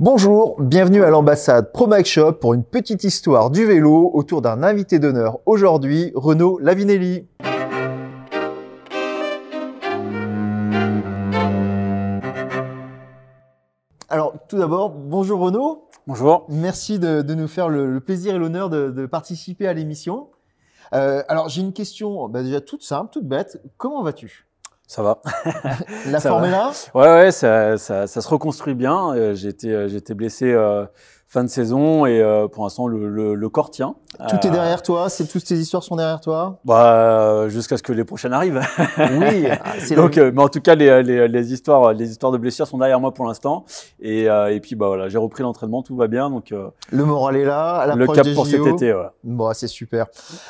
Bonjour, bienvenue à l'ambassade ProMac Shop pour une petite histoire du vélo autour d'un invité d'honneur aujourd'hui, Renaud Lavinelli. Alors, tout d'abord, bonjour Renaud. Bonjour. Merci de, de nous faire le, le plaisir et l'honneur de, de participer à l'émission. Euh, alors, j'ai une question bah, déjà toute simple, toute bête. Comment vas-tu? Ça va. La Ça est là Ouais, ouais, ça, ça, ça se reconstruit bien. Euh, J'ai été, euh, j'ai été blessé euh, fin de saison et euh, pour l'instant le, le, le corps tient. Tout est Euh, derrière toi, c'est toutes tes histoires sont derrière toi. Bah, jusqu'à ce que les prochaines arrivent. Oui, ah, Donc, euh, mais en tout cas, les, les, les histoires, les histoires de blessures sont derrière moi pour l'instant. Et, euh, et puis, bah voilà, j'ai repris l'entraînement, tout va bien. Donc, le moral est là, à le cap des pour cet été. Ouais. Bon, c'est super.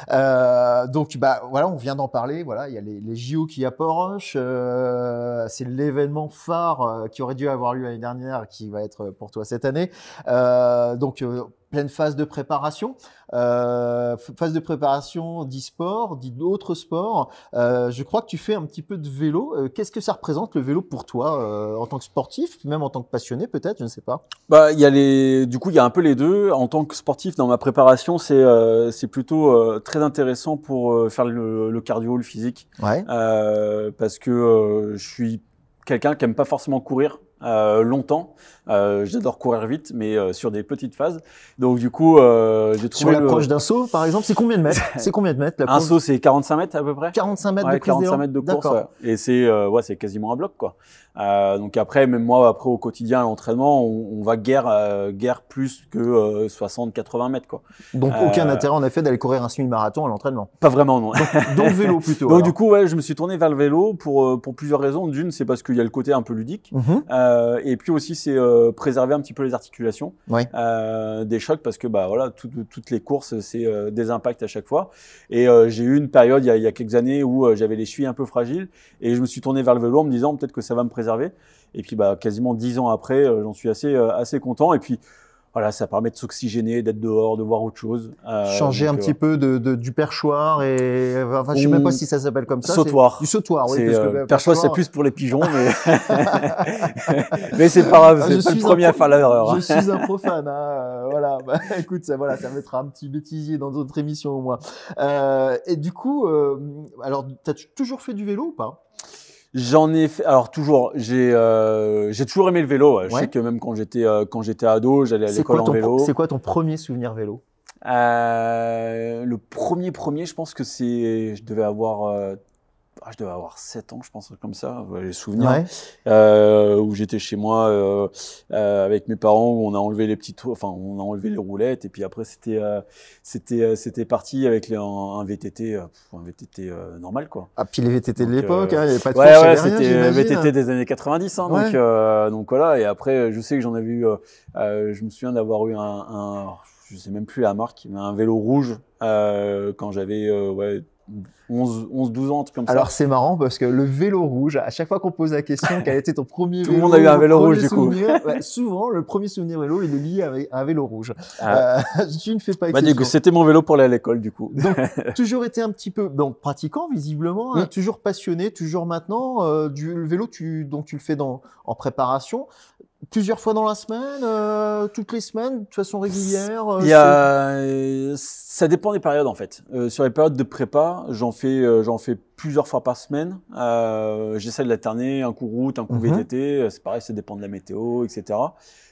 Donc, bah, voilà, on vient d'en parler. Voilà, il y a les, les JO qui approchent. C'est l'événement phare qui aurait dû avoir lieu l'année dernière, qui va être pour toi cette année. Euh, donc, euh, pleine phase de préparation. Euh, phase de préparation d'e-sport, d'autres sports. Euh, je crois que tu fais un petit peu de vélo. Euh, Qu'est-ce que ça représente le vélo pour toi, euh, en tant que sportif, même en tant que passionné, peut-être, je ne sais pas? Bah, il y a les, du coup, il y a un peu les deux. En tant que sportif, dans ma préparation, c'est, euh, c'est plutôt euh, très intéressant pour euh, faire le, le cardio, le physique. Ouais. Euh, parce que euh, je suis quelqu'un qui aime pas forcément courir euh, longtemps. Euh, J'adore courir vite, mais euh, sur des petites phases. Donc du coup, euh, j'ai Sur trouvé le... l'approche d'un saut, par exemple, c'est combien de mètres? C'est combien de mètres la un saut, c'est 45 mètres à peu près. 45 mètres Ouais, de prise 45 d'élan mètres de course, ouais. et c'est euh, ouais, c'est quasiment un bloc quoi. Euh, donc après, même moi, après au quotidien, à l'entraînement, on, on va guère, guère plus que euh, 60-80 mètres quoi. Donc aucun intérêt en effet d'aller courir un semi-marathon à l'entraînement? Pas vraiment non. Donc vélo plutôt. Donc alors. du coup, ouais, je me suis tourné vers le vélo pour pour plusieurs raisons. D'une, c'est parce qu'il y a le côté un peu ludique. Mhm. Et puis aussi, c'est euh, préserver un petit peu les articulations euh, des chocs parce que bah voilà, tout- toutes les courses, c'est euh, des impacts à chaque fois. Et j'ai eu une période il y a, il y a quelques années où j'avais les chevilles un peu fragiles et je me suis tourné vers le vélo en me disant peut-être que ça va me préserver. Et puis bah quasiment dix ans après, j'en suis assez assez content. Et puis voilà, ça permet de s'oxygéner, d'être dehors, de voir autre chose. Euh, Changer donc, un euh, petit peu de, de- du perchoir et enfin je sais même pas si ça s'appelle comme ça. Sautoir. Du sautoir, oui. parce que, euh, bah, perchoir, c'est perchoir, plus pour les pigeons, mais mais c'est pas grave, Ah, c'est je pas le premier à faire l'erreur. Je suis un profane, hein, euh, voilà. Bah, écoute, ça, voilà, ça mettra un petit bêtisier dans d'autres émissions au moins. Euh, et du coup, euh, alors, t'as toujours fait du vélo ou pas? J'en ai fait. Alors toujours, j'ai euh, j'ai toujours aimé le vélo. ouais. Je sais que même quand j'étais euh, quand j'étais ado, j'allais à l'école en vélo. c'est quoi ton premier souvenir vélo? Euh, le premier premier, je pense que c'est, je devais avoir, euh, ah, je devais avoir 7 ans, je pense comme ça. Les souvenirs Ouais. euh, où j'étais chez moi euh, euh, avec mes parents où on a enlevé les petits tours, enfin on a enlevé les roulettes et puis après c'était c'était c'était parti avec les, un, un VTT, un VTT normal quoi. Ah, puis les VTT de l'époque, hein, il n'y avait pas de Ouais, ouais, c'était. VTT des années 90, hein, Ouais. donc, donc voilà. Et après, je sais que j'en avais eu, je me souviens d'avoir eu un, un, je sais même plus la marque, mais un vélo rouge quand j'avais ouais, 11, 11, 12 ans, un truc comme Alors ça. c'est marrant parce que le vélo rouge, à chaque fois qu'on pose la question quel était ton premier Tout le vélo, monde a eu un vélo rouge, du coup. ouais, souvent le premier souvenir vélo il est lié avec un vélo rouge. Ah. Euh, tu ne fais pas Bah, c'était mon vélo pour aller à l'école, du coup. Donc toujours été un petit peu donc pratiquant visiblement, hein, Mm. toujours passionné, toujours maintenant euh, du le vélo tu donc tu le fais dans en préparation plusieurs fois dans la semaine, euh, toutes les semaines, de façon régulière. euh, Il y a, euh, ça dépend des périodes en fait. Euh, sur les périodes de prépa, j'en fais, j'en fais plusieurs fois par semaine. J'essaie de l'alterner, un coup route, un coup Mhm. VTT. C'est pareil, ça dépend de la météo, etc.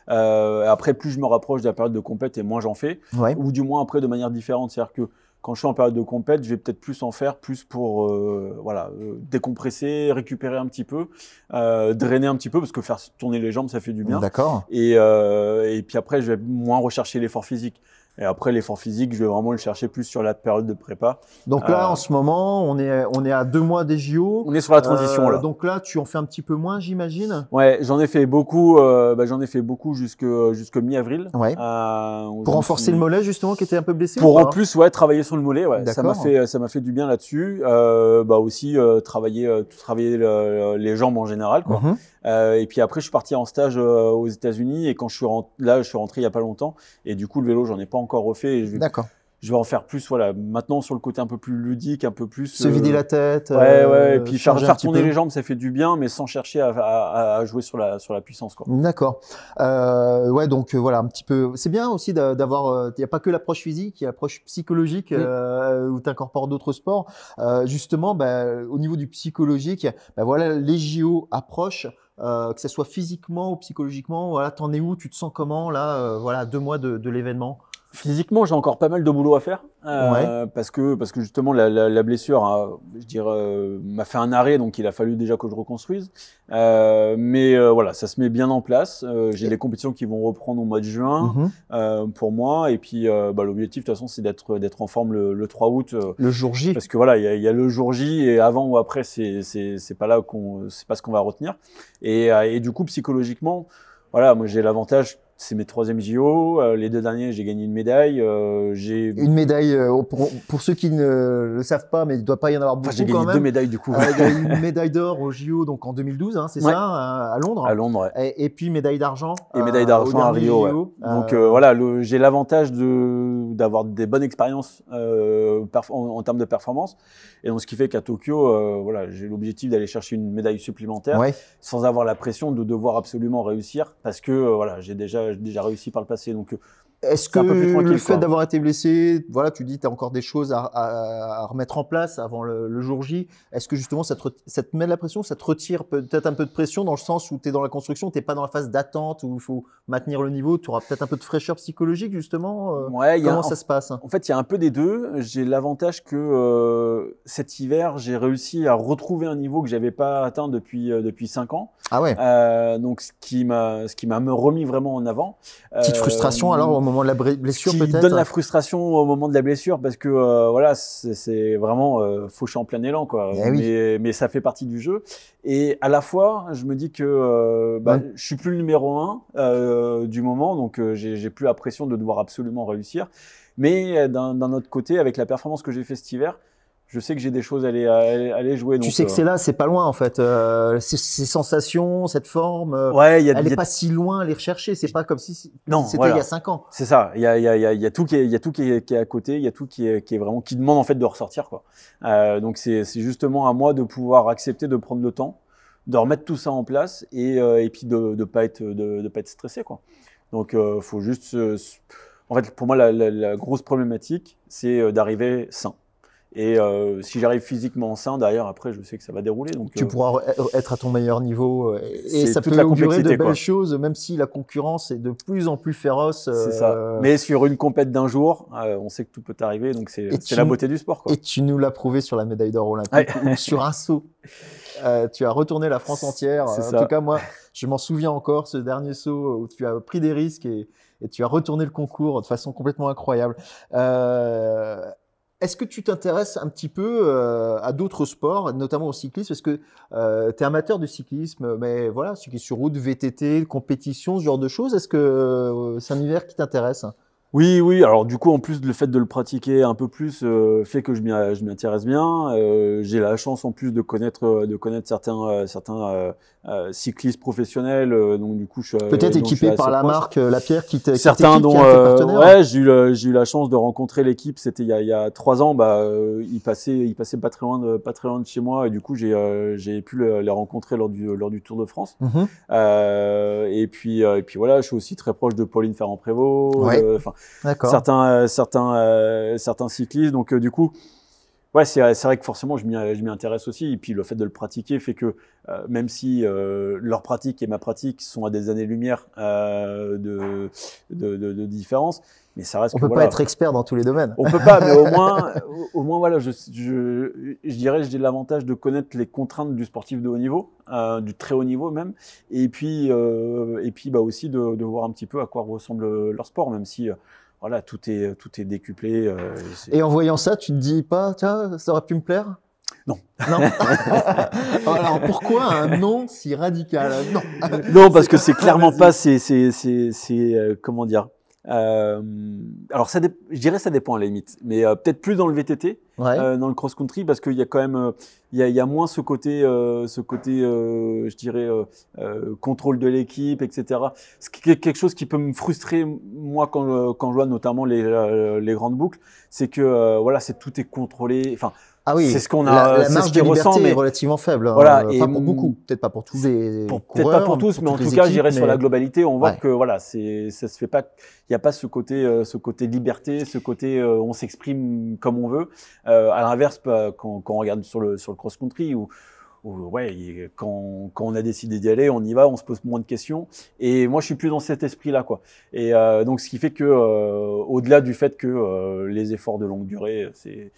Après, plus je me rapproche de la période de compète et moins j'en fais, Ouais. ou du moins après de manière différente. C'est-à-dire que quand je suis en période de compète, je vais peut-être plus en faire, plus pour euh, voilà euh, décompresser, récupérer un petit peu, euh, drainer un petit peu parce que faire tourner les jambes, ça fait du bien. D'accord. Et, euh, et puis après, je vais moins rechercher l'effort physique. Et après, l'effort physique, je vais vraiment le chercher plus sur la période de prépa. Donc là Euh, en ce moment on est on est à deux mois des JO. On est sur la transition Euh, là. Donc là tu en fais un petit peu moins j'imagine? Ouais, j'en ai fait beaucoup. Euh, bah, j'en ai fait beaucoup jusque jusque mi-avril. Ouais. Pour renforcer suis- le mollet justement qui était un peu blessé. Pour ou en plus, ouais, travailler sur le mollet, ouais, ça m'a fait, ça m'a fait du bien là-dessus. Bah aussi travailler, travailler le- les jambes en général, quoi. Mhm. Et puis après, je suis parti en stage aux États-Unis et quand je suis rentré, là, je suis rentré il y a pas longtemps et du coup, le vélo, j'en ai pas encore refait. Et je vais D'accord. je vais en faire plus, voilà, maintenant sur le côté un peu plus ludique, un peu plus. Se vider la tête. Ouais, ouais, et puis faire, faire tourner les jambes, ça fait du bien, mais sans chercher à, à, à jouer sur la, sur la puissance, quoi. D'accord. Euh, ouais, donc voilà, un petit peu. C'est bien aussi d'avoir. Il n'y a pas que l'approche physique, il y a l'approche psychologique euh, où tu incorpores d'autres sports. Euh, justement, bah, au niveau du psychologique, bah, voilà, les JO approchent. Euh, que ce soit physiquement ou psychologiquement, voilà, t'en es où, tu te sens comment là, euh, voilà, deux mois de, de l'événement? Physiquement, j'ai encore pas mal de boulot à faire euh, parce que parce que justement la, la, la blessure, a, je dirais, euh, m'a fait un arrêt, donc il a fallu déjà que je reconstruise. Euh, mais euh, voilà, ça se met bien en place. Euh, j'ai les compétitions qui vont reprendre au mois de juin Mhm. pour moi, et puis bah, l'objectif de toute façon c'est d'être d'être en forme le, le 3 août. Le jour J. Parce que voilà, il y y a le jour J et avant ou après, c'est pas là qu'on c'est pas ce qu'on va retenir. Et et du coup psychologiquement, voilà, moi j'ai l'avantage c'est mes troisième JO. Euh, les deux derniers, j'ai gagné une médaille. Euh, j'ai une médaille euh, pour, pour, ceux qui ne le savent pas, mais il ne doit pas y en avoir beaucoup enfin, j'ai quand gagné même. deux médailles du coup. Eu une médaille d'or aux JO donc en 2012, hein, c'est Ouais. ça, à Londres. À Londres, ouais. Et, et puis médaille d'argent. Et médaille d'argent à Rio. ouais. Donc voilà, j'ai l'avantage de d'avoir des bonnes expériences en, en termes de performance. Et donc ce qui fait qu'à Tokyo, voilà, j'ai l'objectif d'aller chercher une médaille supplémentaire sans avoir la pression de devoir absolument réussir parce que voilà, j'ai déjà j'ai déjà réussi par le passé. Donc euh, Est-ce que c'est un peu plus tranquille, le fait d'avoir été blessé, voilà, tu dis tu as encore des choses à, à- à remettre en place avant le, le jour J. Est-ce que justement ça te, re- ça te met de la pression, ça te retire peut-être un peu de pression dans le sens où tu es dans la construction, tu pas dans la phase d'attente où il faut maintenir le niveau, tu auras peut-être un peu de fraîcheur psychologique justement. euh, ouais, il y a Comment en ça se passe? En fait, il y a un peu des deux. J'ai l'avantage que euh, cet hiver, j'ai réussi à retrouver un niveau que j'avais pas atteint depuis euh, depuis cinq ans. Ah ouais. Euh, donc, ce qui m'a remis vraiment en avant. Petite frustration alors au moment de la blessure qui peut-être. donne la frustration au moment de la blessure parce que euh, voilà c'est- vraiment euh, fauché en plein élan quoi Eh oui. mais, mais ça fait partie du jeu et à la fois je me dis que euh, bah, Ouais. je suis plus le numéro un euh, du moment donc j'ai plus la pression de devoir absolument réussir mais d'un autre côté avec la performance que j'ai fait cet hiver je sais que j'ai des choses à aller, à jouer Tu sais que euh, c'est là, c'est pas loin en fait. Euh, ces, ces sensations, cette forme, euh, ouais il y a, elle il est pas si loin à les rechercher. C'est pas comme si c'était voilà. il y a cinq ans. C'est ça. Il y a, il y, a, il y, a, il y a tout qui est, il y a tout qui est, qui est à côté. Il y a tout qui est, qui est vraiment qui demande en fait de ressortir quoi. Euh, donc c'est, justement à moi de pouvoir accepter de prendre le temps, de remettre tout ça en place et, et puis de, de pas être, de, de pas être stressé quoi. Donc euh, faut juste, en fait pour moi la, la, la grosse problématique c'est d'arriver sain. Et euh, si j'arrive physiquement sain, derrière après je sais que ça va dérouler. Donc Tu euh, pourras être à ton meilleur niveau euh, et ça peut la augurer de belles quoi. choses, même si la concurrence est de plus en plus féroce. c'est euh, ça. Mais sur une compète d'un jour, euh, on sait que tout peut arriver. Donc c'est, la beauté du sport quoi. Et tu nous l'as prouvé sur la médaille d'or olympique ou sur un saut. Euh, tu as retourné la France entière. En ça. tout cas, moi, je m'en souviens encore, ce dernier saut où tu as pris des risques et, et tu as retourné le concours de façon complètement incroyable. Euh, Est-ce que tu t'intéresses un petit peu euh, à d'autres sports, notamment au cyclisme? Parce que tu es amateur du cyclisme, mais voilà, cyclisme sur route, VTT, compétition, ce genre de choses. Est-ce que euh, c'est un univers qui t'intéresse? Oui, oui. Alors du coup, en plus le fait de le pratiquer un peu plus euh, fait que je m'y intéresse bien. Euh, J'ai la chance en plus de connaître euh, de connaître certains euh, certains euh, euh, cyclistes professionnels. euh, donc du coup, je suis Peut-être équipé par la proche. marque La Pierre qui t'est- Certains dont ouais, j'ai eu j'ai eu la chance de rencontrer l'équipe. C'était il y a il y a trois ans. Bah, euh, ils passaient ils passaient pas très loin de pas très loin de chez moi et du coup j'ai euh, j'ai pu le- les rencontrer lors du lors du Tour de France. Euh, et puis euh, et puis voilà, je suis aussi très proche de Pauline Ferrand-Prévot. Ouais. Enfin. Certains euh, euh, certains cyclistes. Donc euh, du coup ouais c'est vrai que forcément je m'y intéresse aussi. Et puis le fait de le pratiquer fait que même si leur pratique et ma pratique sont à des années lumière de, de, de de différence mais ça reste On que peut voilà, pas être expert dans tous les domaines. on peut pas, mais au moins, au, au moins voilà, je, je, je dirais, j'ai l'avantage de connaître les contraintes du sportif de haut niveau, euh, du très haut niveau même, et puis, euh, et puis bah aussi de, de voir un petit peu à quoi ressemble leur sport, même si euh, voilà, tout est, tout est décuplé. Et en voyant ça, tu te dis pas, tiens, ça aurait pu me plaire? Non. Non. Alors pourquoi un non si radical? Non. non, parce que c'est clairement pas, c'est, c'est, c'est, c'est, comment dire. Euh, alors, ça, je dirais ça dépend à la limite, mais euh, peut-être plus dans le VTT, euh, dans le cross-country, parce qu'il y a quand même, il y a, il y a moins ce côté, ce côté, je dirais, contrôle de l'équipe, etc. C'est quelque chose qui peut me frustrer moi quand, quand je vois notamment les, les grandes boucles, c'est que voilà, c'est tout est contrôlé. Enfin, ah oui, c'est ce qu'on a. La, marge de liberté est relativement faible. Hein. Voilà, et pas pour beaucoup, peut-être pas pour tous les. Peut-être pas pour tous, mais en tout cas, j'irai sur la globalité. On voit que voilà, c'est ça se fait pas. Il n'y a pas ce côté, euh, ce côté liberté, ce côté euh, on s'exprime comme on veut. Euh, à l'inverse, bah, quand, quand, on regarde sur le sur le cross country ou ouais, quand, quand, on a décidé d'y aller, on y va, on se pose moins de questions. Et moi, je suis plus dans cet esprit-là, quoi. Et euh, donc, ce qui fait que, euh, au-delà du fait que euh, les efforts de longue durée, c'est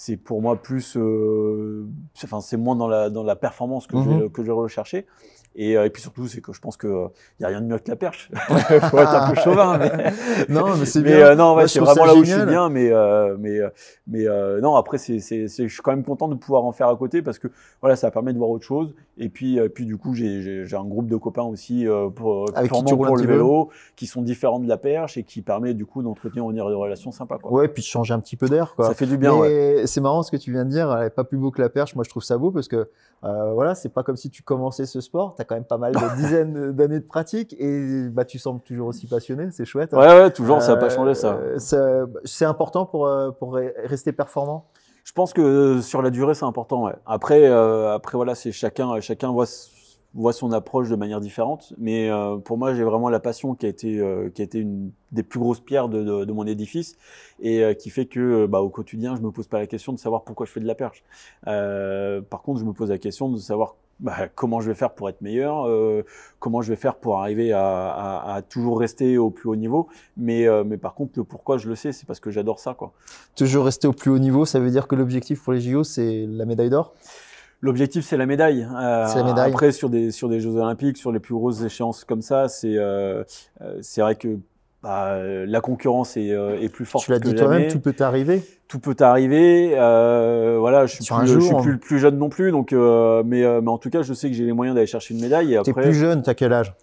c'est pour moi plus, euh, enfin c'est moins dans la dans la performance que je mhm. que je vais rechercher. Et, euh, et, puis surtout, c'est que je pense qu'il n'y euh, a rien de mieux que la perche. Il faut être un peu chauvin. Mais... non, mais c'est bien. Euh, non, ouais, c'est vraiment là où je suis bien. Mais, euh, mais, mais non, après, c'est, c'est, je suis quand même content de pouvoir en faire à côté parce que voilà, ça permet de voir autre chose. Et puis, puis du coup, j'ai, j'ai, un groupe de copains aussi pour, Avec pour, qui pour le vélo qui sont différents de la perche et qui permet du coup d'entretenir des relations sympas. Quoi. Ouais, puis de changer un petit peu d'air. Quoi. Ça fait du bien. Ouais. c'est marrant ce que tu viens de dire. Elle est pas plus beau que la perche. Moi, je trouve ça beau parce que euh, voilà, c'est pas comme si tu commençais ce sport. Tu as quand même pas mal de dizaines d'années de pratique et bah, tu sembles toujours aussi passionné. C'est chouette. Ouais, ouais, toujours. ça n'a pas changé ça. Euh, c'est important pour, euh, pour rester performant? Je pense que sur la durée, c'est important. Ouais. Après, euh, après voilà, c'est chacun, chacun voit voit son approche de manière différente. Mais euh, pour moi, j'ai vraiment la passion qui a été, euh, qui a été une des plus grosses pierres de, de, de mon édifice et euh, qui fait que bah, au quotidien, je me pose pas la question de savoir pourquoi je fais de la perche. par contre, je me pose la question de savoir bah, comment je vais faire pour être meilleur, comment je vais faire pour arriver à, à, à, toujours rester au plus haut niveau. Mais, mais par contre, le pourquoi, je le sais, c'est parce que j'adore ça. Quoi. Toujours rester au plus haut niveau, ça veut dire que l'objectif pour les JO, c'est la médaille d'or? L'objectif, c'est la médaille. Euh, la médaille. Après, sur des, sur des Jeux Olympiques, sur les plus grosses échéances comme ça, c'est euh, euh c'est vrai que bah, la concurrence est, euh, est plus forte. Tu l'as dit toi-même, tout peut arriver. Tout peut arriver. Euh, voilà, je suis, plus, je suis plus, plus, jeune non plus, donc mais, mais en tout cas, je sais que j'ai les moyens d'aller chercher une médaille. Tu es plus jeune, tu as quel âge?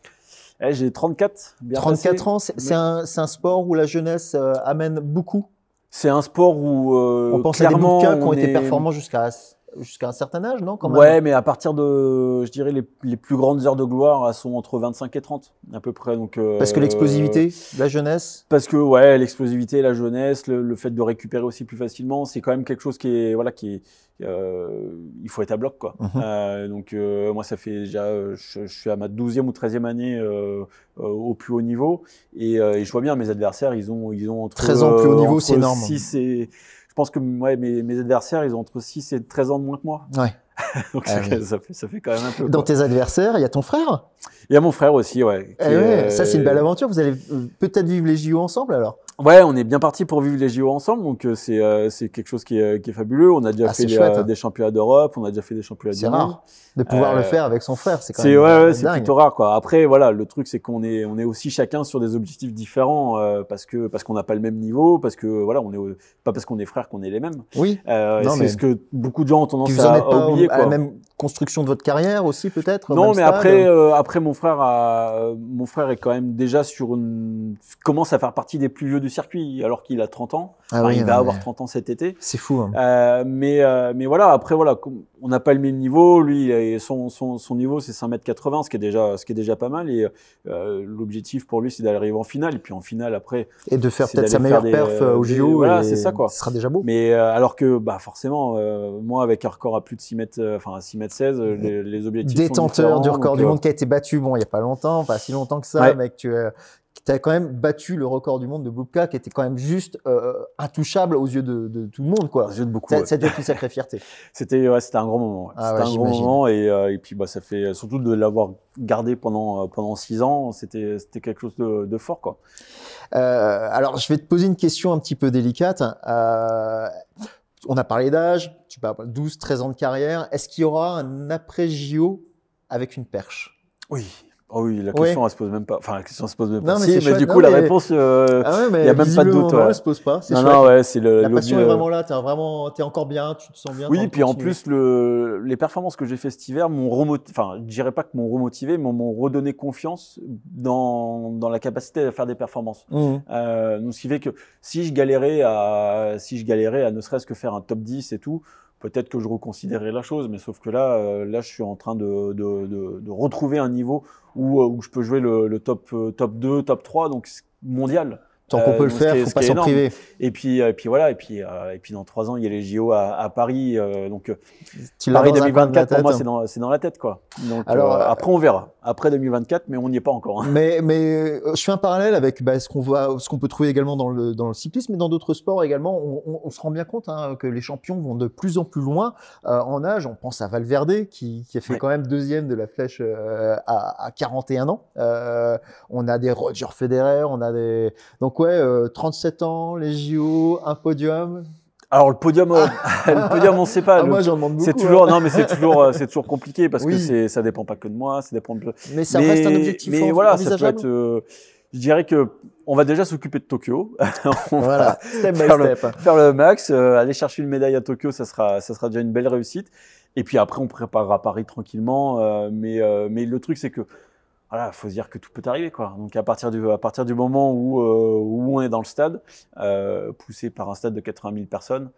Eh, J'ai 34. Bien 34 ans, c'est un, un sport où la jeunesse amène beaucoup? C'est un sport où on pense à des qui ont été performants jusqu'à jusqu'à un certain âge, non quand même Ouais, mais à partir de, je dirais, les, les, plus grandes heures de gloire, elles sont entre 25 et 30, à peu près. Donc, euh, parce que l'explosivité, la jeunesse Parce que, ouais, l'explosivité, la jeunesse, le, le, fait de récupérer aussi plus facilement, c'est quand même quelque chose qui est, voilà, qui est, euh, il faut être à bloc, quoi. Mhm. euh, donc, moi, ça fait déjà, je, je, suis à ma 12e ou 13e année au plus haut niveau, et, et, je vois bien mes adversaires, ils ont, ils ont entre 13 ans plus haut niveau, c'est énorme. 6 et je pense que ouais, mes, mes, adversaires, ils ont entre 6 et 13 ans de moins que moi. Ouais. Donc ah ça, fait, ça, fait, quand même un peu. Dans tes adversaires, il y a ton frère? Il y a mon frère aussi, ouais. Eh ouais Ça, c'est une belle aventure. Vous allez peut-être vivre les JO ensemble alors? Ouais, on est bien parti pour vivre les JO ensemble, donc euh, c'est euh, c'est quelque chose qui est, qui est fabuleux. On a déjà ah, fait des, hein. des, championnats d'Europe, on a déjà fait des championnats du monde. C'est rare de pouvoir euh, le faire avec son frère, c'est quand même ouais, ouais c'est plutôt rare quoi. Après voilà, le truc c'est qu'on est on est aussi chacun sur des objectifs différents euh, parce que parce qu'on n'a pas le même niveau, parce que voilà, on est pas parce qu'on est frères qu'on est les mêmes. Oui. Euh, c'est ce que beaucoup de gens ont tendance à, à oublier quoi. À la même construction de votre carrière aussi peut-être Non, mais après après mon frère a mon frère est quand même déjà sur une commence à faire partie des plus vieux du circuit alors qu'il a 30 ans. Ah oui, il va avoir 30 ans cet été. C'est fou. Hein. Euh, mais, euh, mais voilà, après, voilà, on n'a pas le même niveau. Lui, son, son, son niveau, c'est 5m80, ce qui est déjà, ce qui est déjà pas mal. Et euh, l'objectif pour lui, c'est d'arriver en finale. Et puis en finale, après. Et de faire peut-être sa meilleure perf au JO. Voilà, c'est ça, quoi. Ce sera déjà beau. Mais alors que, bah, forcément, moi, avec un record à plus de 6 mètres, enfin, 6 mètres 16, les, les objectifs. Détenteur du record du monde qui a été battu, bon, il n'y a pas longtemps, pas si longtemps que ça, mec, tu tu as quand même battu le record du monde de Bubka, qui était quand même juste euh, intouchable aux yeux de, de, tout le monde, quoi. Aux yeux de beaucoup. C'était une sacrée fierté. C'était ouais, c'était un grand moment. Ah c'était un grand moment et, euh, et puis bah ça fait surtout de l'avoir gardé pendant euh, pendant six ans, c'était c'était quelque chose de, de fort, quoi. Euh, alors je vais te poser une question un petit peu délicate. Euh, on a parlé d'âge, tu parles 12, 13 ans de carrière. Est-ce qu'il y aura un après JO avec une perche? Oui. Oh oui, la question, elle se pose même pas. Enfin, la question se pose même pas. Non, mais Si, mais, chouette. du Non, coup, la réponse, euh, Ah ouais, mais y a même pas de doute, ouais. Elle se pose pas. C'est non, chouette. non, ouais, c'est le. La passion est vraiment là. T'es vraiment, t'es encore bien. Tu te sens bien. Oui, puis en plus, le, les performances que j'ai fait cet hiver m'ont remotivé, enfin, je dirais pas que m'ont remotivé, mais m'ont redonné confiance dans, dans la capacité à faire des performances. Mhm. Euh, donc, ce qui fait que si je galérais à, si je galérais à ne serait-ce que faire un top 10 et tout, peut-être que je reconsidérerais la chose, mais sauf que là, euh, là, je suis en train de, de, de, de retrouver un niveau où, euh, où je peux jouer le, le top, euh, top 2, top 3, donc mondial. Tant qu'on peut le faire, faut pas s'en priver. Et puis, et puis voilà, et puis, euh, et puis dans trois ans, il y a les JO à, à Paris, euh, donc Tu Paris dans un coin de la 2024 pour moi tête. c'est dans, dans la tête quoi. Donc Alors, euh, après on verra. Après 2024, mais on n'y est pas encore. hein. Mais, mais euh, je fais un parallèle avec bah, ce qu'on peut trouver également dans le, dans le cyclisme, mais dans d'autres sports également. On, on- on se rend bien compte hein, que les champions vont de plus en plus loin euh, en âge. On pense à Valverde qui, qui a fait Ouais. quand même deuxième de la flèche euh, à, à 41 ans. Euh, on a des Roger Federer, on a des donc ouais, euh, 37 ans, les JO, un podium. Alors le podium, euh, le podium on sait pas. Ah, Le- moi j'en demande beaucoup. c'est toujours hein. non mais c'est toujours euh, c'est toujours compliqué parce que c'est ça dépend pas que de moi, ça dépend de. Mais ça mais, reste un objectif Mais en- voilà, ça peut être. euh, je dirais que on va déjà s'occuper de Tokyo. on va Voilà, step by faire le- faire le max, aller chercher une médaille à Tokyo, ça sera, ça sera déjà une belle réussite. Et puis après, on préparera Paris tranquillement. mais, mais le truc, c'est que voilà, faut se dire que tout peut arriver, quoi. Donc à partir du, à partir du moment où, euh, où on est dans le stade, euh, poussé par un stade de 80 000 personnes,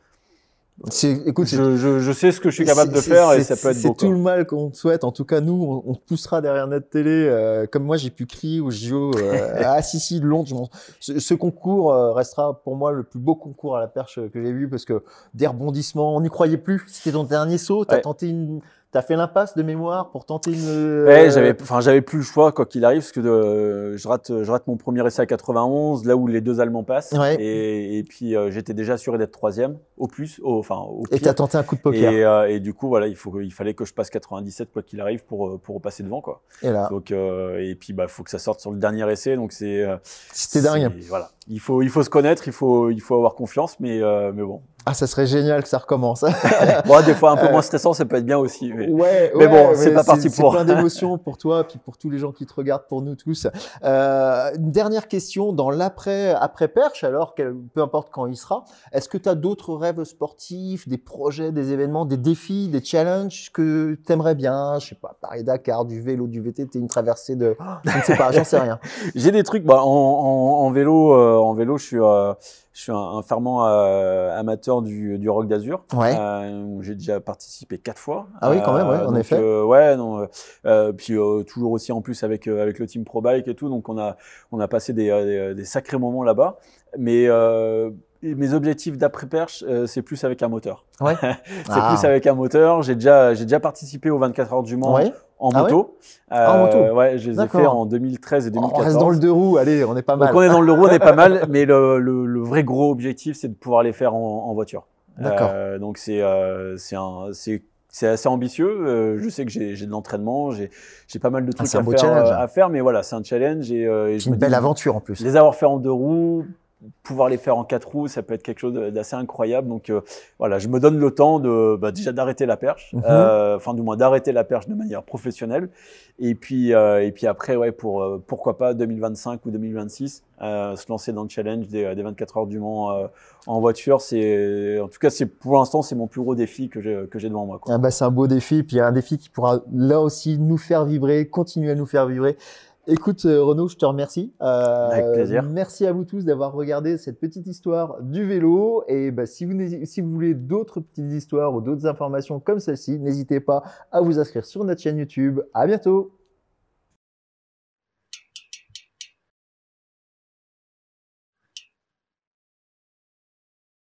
C'est- Écoute, c'est je, je, je sais ce que je suis capable de C'est- faire et c'est- ça peut être C'est beau. tout quoi. le mal qu'on te souhaite. En tout cas, nous, on, on poussera derrière notre télé. euh, comme moi, j'ai pu crier au JO. euh, ah, si, si, Londres. ce, ce concours euh, restera pour moi le plus beau concours à la perche que j'ai vu parce que des rebondissements, on n'y croyait plus. C'était ton dernier saut. T'as Ouais. tenté une. T'as fait l'impasse de mémoire pour tenter une. Ouais, j'avais, enfin, j'avais plus le choix quoi qu'il arrive parce que euh, je rate, je rate mon premier essai à 91, là où les deux Allemands passent, Ouais. et, et puis euh, j'étais déjà assuré d'être troisième, au plus, au, enfin au Et pire. t'as tenté un coup de poker. Et, euh, et du coup, voilà, il, faut, il fallait que je passe 97 quoi qu'il arrive pour, pour repasser devant. Quoi. Et là, Donc, euh, et puis, il bah, faut que ça sorte sur le dernier essai. Donc, c'est. c'était dingue. Voilà. Il faut, il faut se connaître, il faut, il faut avoir confiance, mais, mais bon. Ah, ça serait génial que ça recommence. Bon, des fois, un peu moins stressant, ça peut être bien aussi. mais- Ouais, Mais ouais, bon, c'est pas parti C'est pour. plein d'émotions pour toi, puis pour tous les gens qui te regardent, pour nous tous. Euh, une dernière question dans l'après après perche, alors peu importe quand il sera. Est-ce que tu as d'autres rêves sportifs, des projets, des événements, des défis, des challenges que tu aimerais bien? Je sais pas, Paris Dakar, du vélo, du VTT, une traversée de, je ne sais pas, j'en sais rien. J'ai des trucs. Bah, en, en, en vélo, euh, en vélo, je suis, euh, je suis un, un fervent euh, amateur du, du rock d'Azur. Ouais. Euh, j'ai déjà participé quatre fois. Ah oui, quand même, ouais, en donc, effet. euh, ouais, non, euh, euh, puis euh, toujours aussi en plus avec euh, avec le team Pro Bike et tout. Donc on a on a passé des, euh, des, des sacrés moments là-bas. Mais euh, mes objectifs d'après perche, euh, c'est plus avec un moteur. Ouais. c'est Ah. plus avec un moteur. J'ai déjà j'ai déjà participé aux 24 heures du Mans Ouais. en Ah ouais moto. Ah, en moto. Ouais, je les ai fait en 2013 et On 2014. reste dans le deux roues, allez, on est pas mal. Donc on est dans le euro, on est pas mal, mais le, le, le vrai gros objectif, c'est de pouvoir les faire en, en voiture. D'accord. Euh, donc c'est euh, c'est un c'est c'est assez ambitieux. Euh, je sais que j'ai de l'entraînement, j'ai pas mal de trucs Ah, à faire challenge. euh, à faire, mais voilà, c'est un challenge et, euh, et je C'est me une belle dis, aventure en plus. Les avoir fait en deux roues, pouvoir les faire en quatre roues, ça peut être quelque chose d'assez incroyable. Donc euh, voilà, je me donne le temps de bah, déjà d'arrêter la perche, Mhm. euh, enfin du moins d'arrêter la perche de manière professionnelle. Et puis euh, et puis après ouais pour euh, pourquoi pas 2025 ou 2026 euh, se lancer dans le challenge des, des 24 heures du Mans euh, en voiture. C'est en tout cas c'est pour l'instant c'est mon plus gros défi que j'ai que j'ai devant moi. Quoi. Ah bah, c'est un beau défi, puis un défi qui pourra là aussi nous faire vibrer, continuer à nous faire vibrer. Écoute euh, Renaud, je te remercie. Euh, Avec plaisir. Merci à vous tous d'avoir regardé cette petite histoire du vélo. Et bah, si, vous, si vous voulez d'autres petites histoires ou d'autres informations comme celle-ci, n'hésitez pas à vous inscrire sur notre chaîne YouTube. À bientôt.